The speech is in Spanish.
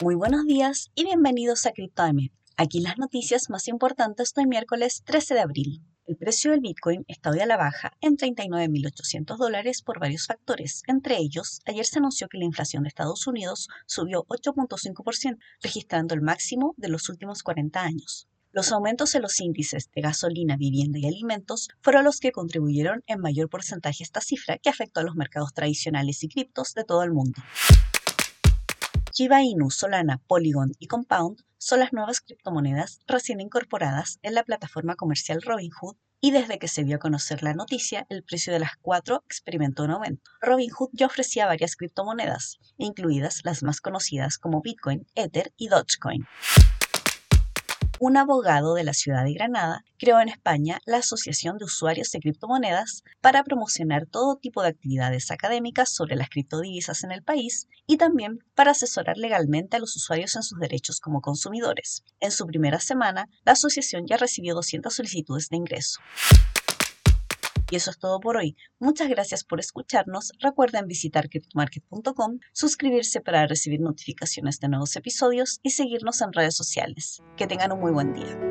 Muy buenos días y bienvenidos a CryptoM. Aquí las noticias más importantes de miércoles 13 de abril. El precio del Bitcoin está hoy a la baja en 39.800 dólares por varios factores. Entre ellos, ayer se anunció que la inflación de Estados Unidos subió 8.5%, registrando el máximo de los últimos 40 años. Los aumentos en los índices de gasolina, vivienda y alimentos fueron los que contribuyeron en mayor porcentaje a esta cifra que afectó a los mercados tradicionales y criptos de todo el mundo. Shiba Inu, Solana, Polygon y Compound son las nuevas criptomonedas recién incorporadas en la plataforma comercial Robinhood y desde que se dio a conocer la noticia, el precio de las cuatro experimentó un aumento. Robinhood ya ofrecía varias criptomonedas, incluidas las más conocidas como Bitcoin, Ether y Dogecoin un abogado de la ciudad de Granada creó en España la Asociación de Usuarios de Criptomonedas para promocionar todo tipo de actividades académicas sobre las criptodivisas en el país y también para asesorar legalmente a los usuarios en sus derechos como consumidores. En su primera semana, la asociación ya recibió 200 solicitudes de ingreso. Y eso es todo por hoy. Muchas gracias por escucharnos. Recuerden visitar cryptomarket.com, suscribirse para recibir notificaciones de nuevos episodios y seguirnos en redes sociales. Que tengan un muy buen día.